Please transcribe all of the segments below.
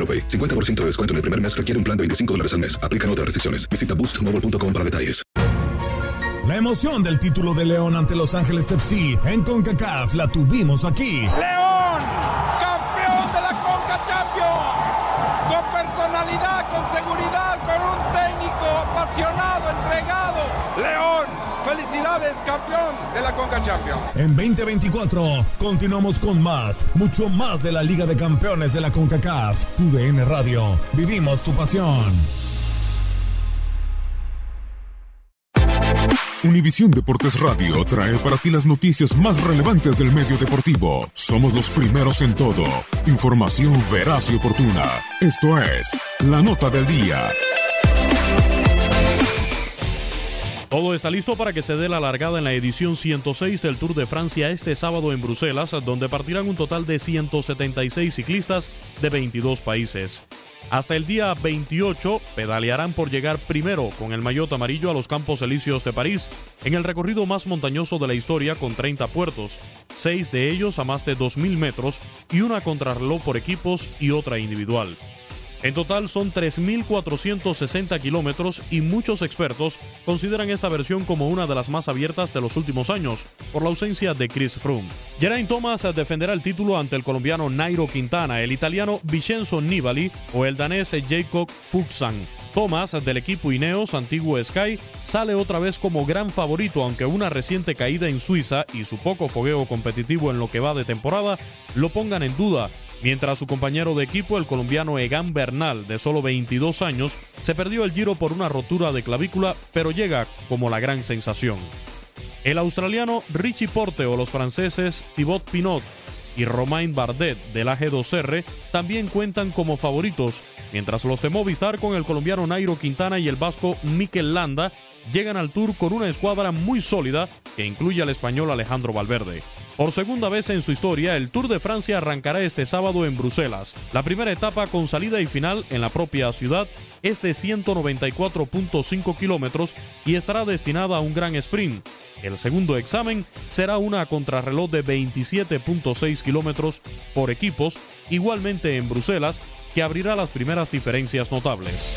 AroPay. 50% de descuento en el primer mes requiere un plan de 25 dólares al mes. Aplican otras restricciones. Visita boostmobile.com para detalles. La emoción del título de León ante Los Ángeles FC en CONCACAF la tuvimos aquí. León, campeón de la Conca Champions. Con personalidad, con seguridad, con un técnico apasionado, felicidades, campeón de la Conca Champions. En 2024 continuamos con más, mucho más de la Liga de Campeones de la CONCACAF. Tu DN Radio. Vivimos tu pasión. Univisión Deportes Radio trae para ti las noticias más relevantes del medio deportivo. Somos los primeros en todo. Información veraz y oportuna. Esto es La Nota del Día. Todo está listo para que se dé la largada en la edición 106 del Tour de Francia este sábado en Bruselas, donde partirán un total de 176 ciclistas de 22 países. Hasta el día 28 pedalearán por llegar primero con el maillot amarillo a los Campos Elíseos de París, en el recorrido más montañoso de la historia con 30 puertos, seis de ellos a más de 2.000 metros y una contrarreloj por equipos y otra individual. En total son 3.460 kilómetros y muchos expertos consideran esta versión como una de las más abiertas de los últimos años, por la ausencia de Chris Froome. Geraint Thomas defenderá el título ante el colombiano Nairo Quintana, el italiano Vincenzo Nibali o el danés Jacob Fuchsang. Thomas, del equipo Ineos antiguo Sky, sale otra vez como gran favorito, aunque una reciente caída en Suiza y su poco fogueo competitivo en lo que va de temporada lo pongan en duda, mientras su compañero de equipo, el colombiano Egan Bernal, de solo 22 años, se perdió el giro por una rotura de clavícula, pero llega como la gran sensación. El australiano Richie Porte o los franceses Thibaut Pinot y Romain Bardet del AG2R también cuentan como favoritos, mientras los de Movistar con el colombiano Nairo Quintana y el vasco Mikel Landa llegan al Tour con una escuadra muy sólida que incluye al español Alejandro Valverde. Por segunda vez en su historia, el Tour de Francia arrancará este sábado en Bruselas. La primera etapa con salida y final en la propia ciudad es de 194.5 kilómetros y estará destinada a un gran sprint. El segundo examen será una contrarreloj de 27.6 kilómetros por equipos, igualmente en Bruselas, que abrirá las primeras diferencias notables.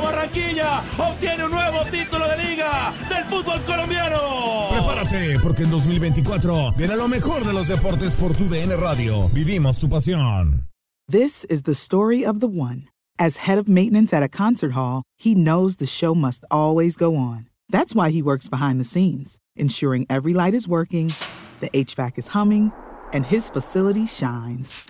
Barranquilla obtiene un nuevo título de liga del fútbol colombiano. Prepárate, porque en 2024 viene lo mejor de los deportes por tu DN Radio. Vivimos tu pasión. This is the story of the one. As head of maintenance at a concert hall, he knows the show must always go on. That's why he works behind the scenes, ensuring every light is working, the HVAC is humming, and his facility shines.